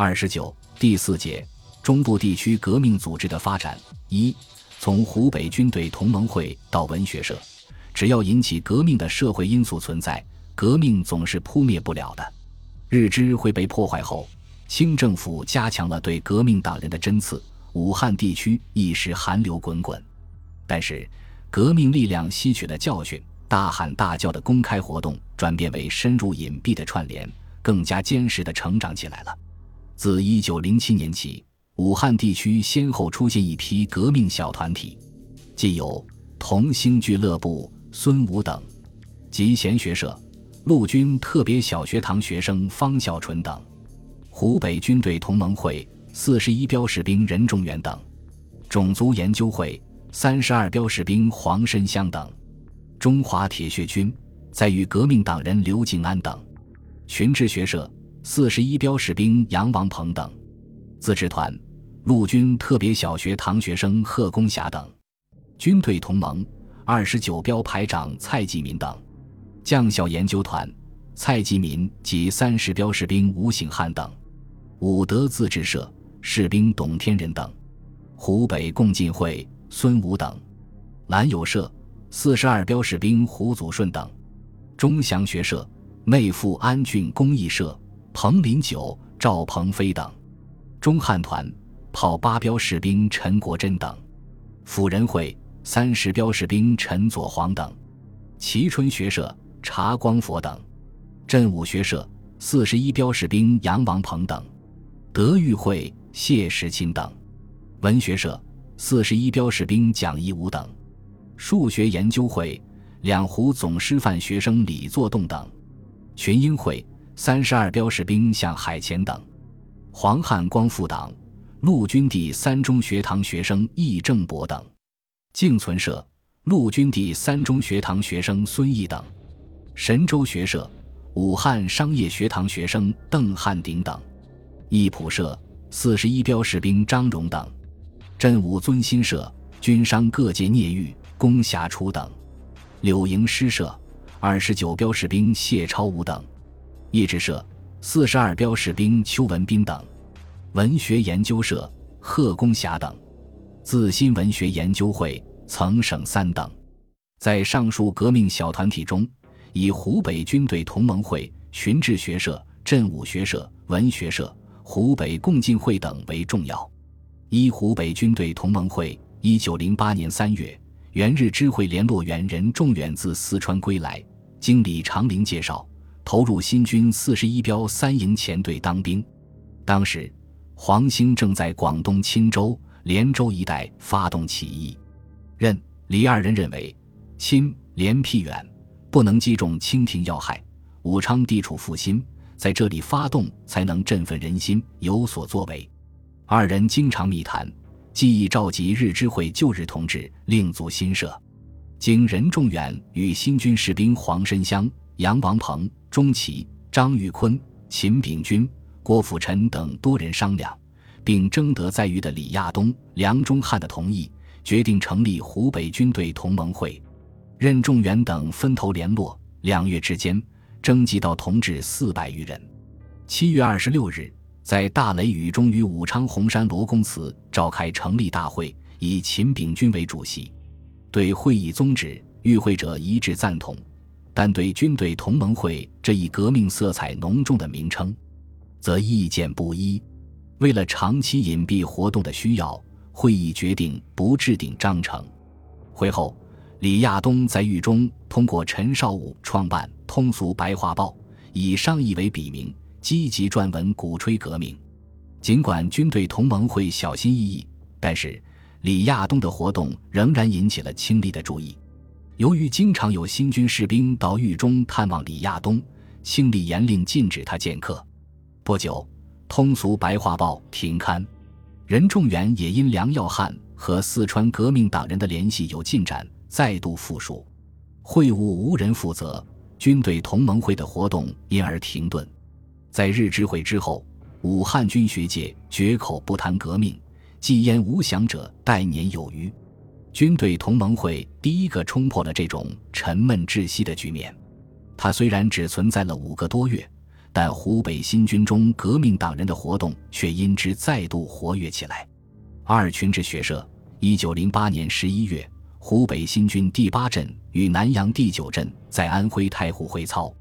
二十九第四节中部地区革命组织的发展一从湖北军队同盟会到文学社，只要引起革命的社会因素存在，革命总是扑灭不了的。日支会被破坏后，清政府加强了对革命党人的针刺，武汉地区一时寒流滚滚。但是，革命力量吸取了教训，大喊大叫的公开活动转变为深入隐蔽的串联，更加坚实的成长起来了。自一九零七年起，武汉地区先后出现一批革命小团体，既有同兴俱乐部、孙武等，及贤学社、陆军特别小学堂学生方孝纯等，湖北军队同盟会、四十一标士兵任仲远等，种族研究会、三十二标士兵黄申湘等，中华铁血军在与革命党人刘敬安等，群志学社。四十一标士兵杨王鹏等，自治团、陆军特别小学堂学生贺公霞等，军队同盟二十九标排长蔡继民等，将校研究团蔡继民及三十标士兵吴醒汉等，武德自治社士兵董天仁等，湖北共进会孙武等，兰友社四十二标士兵胡祖顺等，钟祥学社内附安郡公益社。彭林九、赵鹏飞等，中汉团炮八标士兵陈国珍等，辅仁会三十标士兵陈佐煌等，蕲春学社查光佛等，镇武学社四十一标士兵杨王鹏等，德育会谢时钦等，文学社四十一标士兵蒋一武等，数学研究会两湖总师范学生李作栋等，群英会。三十二标士兵向海前等，黄汉光复党，陆军第三中学堂学生易正博等，敬存社，陆军第三中学堂学生孙毅等，神州学社，武汉商业学堂学生邓汉鼎等，义普社，四十一标士兵张荣等，镇武尊心社，军商各界聂玉、龚霞初等，柳营诗社，二十九标士兵谢超武等。义志社四十二标士兵邱文斌等，文学研究社贺公霞等，自新文学研究会曾省三等。在上述革命小团体中，以湖北军队同盟会、群志学社、镇武学社、文学社、湖北共进会等为重要。一湖北军队同盟会，一九零八年三月，原日支会联络员任仲远自四川归来，经李长林介绍。投入新军四十一标三营前队当兵，当时黄兴正在广东钦州、连州一带发动起义。任、李二人认为，钦、连僻远，不能击中清廷要害。武昌地处腹心，在这里发动才能振奋人心，有所作为。二人经常密谈，既意召集日支会旧日同志，另组新社。经任仲远与新军士兵黄申湘。杨王鹏、钟启、张玉坤、秦炳军、郭富臣等多人商量，并征得在豫的李亚东、梁中汉的同意，决定成立湖北军队同盟会。任仲元等分头联络，两月之间征集到同志四百余人。七月二十六日，在大雷雨中，于武昌洪山罗公祠召开成立大会，以秦炳军为主席。对会议宗旨，与会者一致赞同。但对军队同盟会这一革命色彩浓重的名称，则意见不一。为了长期隐蔽活动的需要，会议决定不制定章程。会后，李亚东在狱中通过陈少武创办《通俗白话报》，以商议为笔名，积极撰文鼓吹革命。尽管军队同盟会小心翼翼，但是李亚东的活动仍然引起了清吏的注意。由于经常有新军士兵到狱中探望李亚东，清理严令禁止他见客。不久，《通俗白话报》停刊，任仲元也因梁耀汉和四川革命党人的联系有进展，再度复述。会务无人负责，军队同盟会的活动因而停顿。在日知会之后，武汉军学界绝口不谈革命，既焉无想者待年有余。军队同盟会第一个冲破了这种沉闷窒息的局面。它虽然只存在了五个多月，但湖北新军中革命党人的活动却因之再度活跃起来。二群之学社，一九零八年十一月，湖北新军第八镇与南阳第九镇在安徽太湖会操，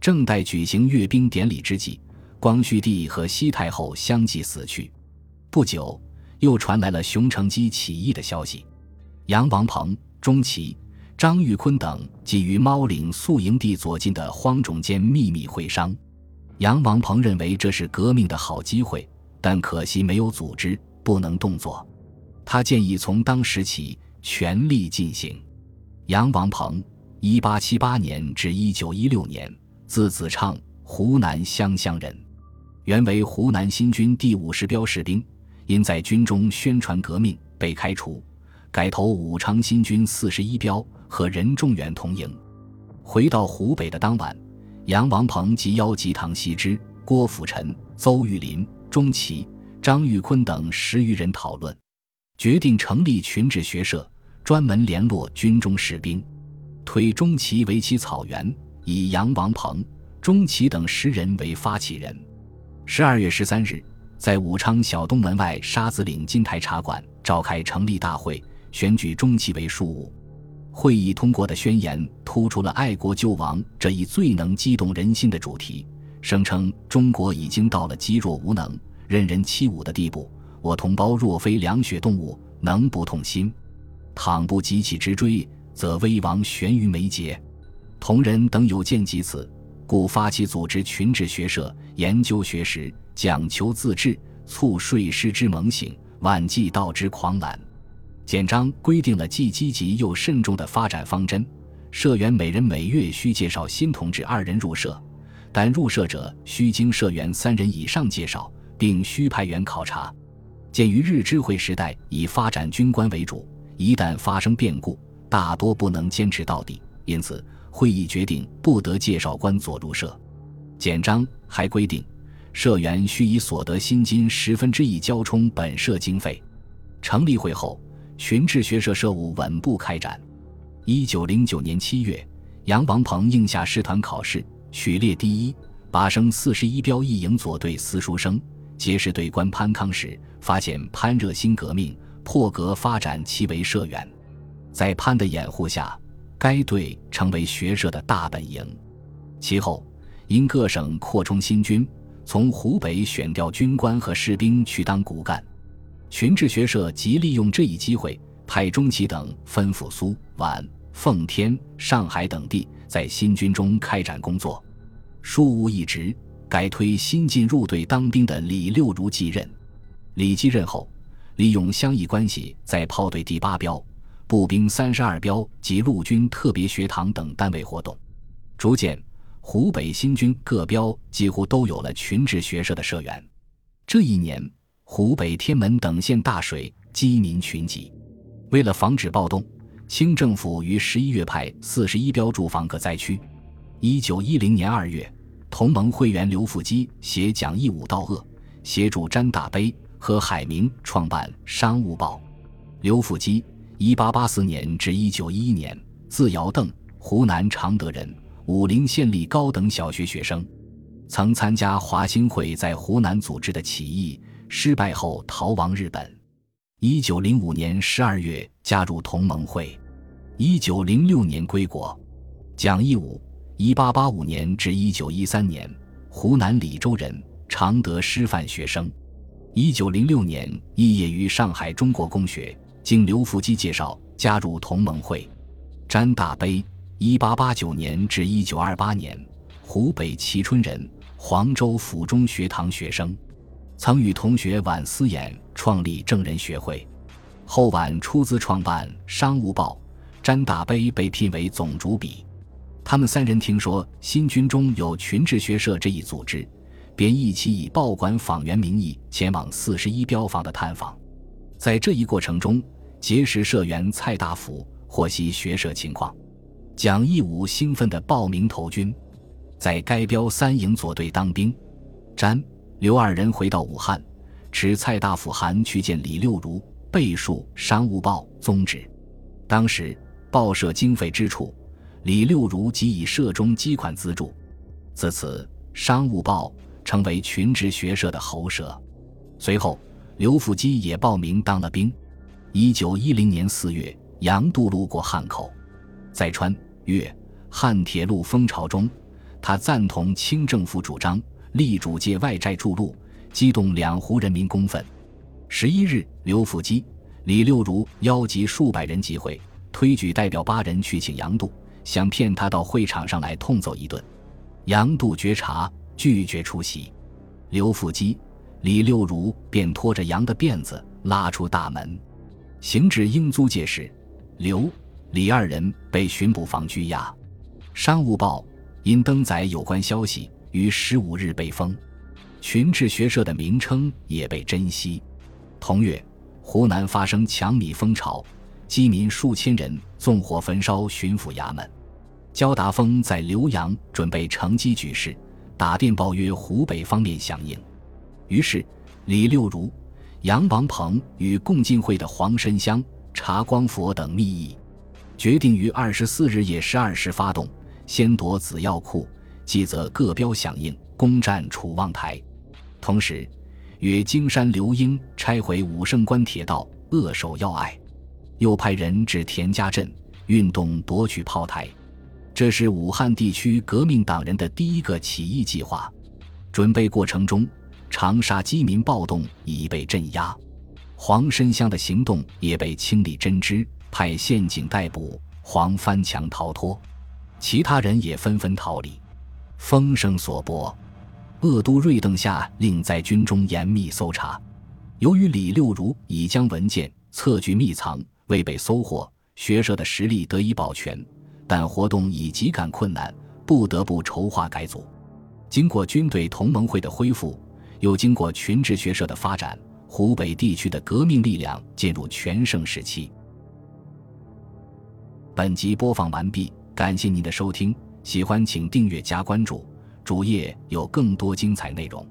正待举行阅兵典礼之际，光绪帝和西太后相继死去。不久，又传来了熊成基起义的消息。杨王鹏、钟琪、张玉坤等即于猫岭宿营地左近的荒冢间秘密会商。杨王鹏认为这是革命的好机会，但可惜没有组织，不能动作。他建议从当时起全力进行。杨王鹏，一八七八年至一九一六年，字子畅，湖南湘乡人，原为湖南新军第五十标士兵，因在军中宣传革命被开除，改投武昌新军四十一标，和任仲远同营。回到湖北的当晚。杨王鹏即邀集唐锡之、郭辅臣、邹玉林、钟琪、张玉坤等十余人讨论，决定成立群治学社，专门联络军中士兵，推钟琪为其草原，以杨王鹏、钟琪等十人为发起人。十二月十三日，在武昌小东门外沙子岭金台茶馆召开成立大会，选举钟琪为庶务。会议通过的宣言突出了爱国救亡这一最能激动人心的主题，声称中国已经到了积弱无能、任人欺侮的地步。我同胞若非凉血动物，能不痛心？倘不急起直追，则危亡悬于眉睫。同仁等有见及此，故发起组织群治学社，研究学识，讲求自治，促睡师之猛醒，挽济道之狂澜。简章规定了既积极又慎重的发展方针：社员每人每月需介绍新同志二人入社，但入社者需经社员三人以上介绍，并需派员考察。鉴于日知会时代以发展军官为主，一旦发生变故，大多不能坚持到底，因此会议决定不得介绍官左入社。简章还规定，社员需以所得薪金十分之一交充本社经费。成立会后。群治学社社务稳步开展。一九零九年七月，杨王鹏应下师团考试，取列第一，拔升四十一标一营左队司书生。结识队官潘康时，发现潘热心革命，破格发展其为社员。在潘的掩护下，该队成为学社的大本营。其后，因各省扩充新军，从湖北选调军官和士兵去当骨干。群治学社即利用这一机会，派钟琦等分赴苏皖、奉天、上海等地，在新军中开展工作。庶务一职改推新进入队当兵的李六如继任。李继任后，利用乡谊关系，在炮队第八标、步兵三十二标及陆军特别学堂等单位活动。逐渐，湖北新军各标几乎都有了群治学社的社员。这一年。湖北天门等县大水，饥民群集。为了防止暴动，清政府于十一月派四十一标驻防各灾区。一九一零年二月，同盟会员刘复基携蒋义武到鄂，协助詹大悲和海明创办《商务报》。刘复基，一八八四年至一九一一年，字尧邓，湖南常德人，武陵县立高等小学学生，曾参加华兴会在湖南组织的起义。失败后逃亡日本，一九零五年十二月加入同盟会，一九零六年归国。蒋义武，一八八五年至一九一三年，湖南澧州人，常德师范学生。一九零六年肄业于上海中国公学，经刘福基介绍加入同盟会。詹大悲，一八八九年至一九二八年，湖北蕲春人，黄州府中学堂学生。曾与同学晚思衍创立正人学会，后晚出资创办《商务报》，詹大悲被聘为总主笔。他们三人听说新军中有群治学社这一组织，便一起以报馆访员名义前往四十一标房的探访。在这一过程中，结识社员蔡大福，获悉学社情况。蒋义武兴奋地报名投军，在该标三营左队当兵。詹。刘二人回到武汉，持蔡大夫函去见李六如，备述《商务报》宗旨。当时报社经费支出，李六如即以社中积款资助。自此，《商务报成为群职学社的喉舌。随后，刘复基也报名当了兵。一九一零年四月，杨度路过汉口，在川粤汉铁路风潮中，他赞同清政府主张，力主借外债筑路，激动两湖人民公愤。十一日，刘复基、李六如邀集数百人集会，推举代表八人去请杨度，想骗他到会场上来痛揍一顿。杨度觉察，拒绝出席。刘复基、李六如便拖着杨的辫子拉出大门。行至英租界时，刘、李二人被巡捕房拘押。商务报因登载有关消息，于十五日被封。群志学社的名称也被珍惜。同月，湖南发生抢米风潮，饥民数千人纵火焚烧巡抚衙门。焦达峰在浏阳准备乘机举事，打电报约湖北方面响应。于是，李六如。杨王鹏与共进会的黄申香、查光佛等密议，决定于二十四日夜十二时发动，先夺子药库，继则各标响应，攻占楚望台。同时，约京山刘英拆毁武胜关铁道，扼守要隘，又派人至田家镇，运动夺取炮台。这是武汉地区革命党人的第一个起义计划。准备过程中。长沙饥民暴动已被镇压，黄申香的行动也被清理真知，派县警逮捕黄翻墙逃脱，其他人也纷纷逃离。风声所播，鄂都瑞邓下令在军中严密搜查。由于李六如已将文件册据密藏，未被搜获，学社的实力得以保全，但活动已极感困难，不得不筹划改组。经过军队同盟会的恢复。又经过群治学社的发展，湖北地区的革命力量进入全盛时期。本集播放完毕，感谢您的收听，喜欢请订阅加关注，主页有更多精彩内容。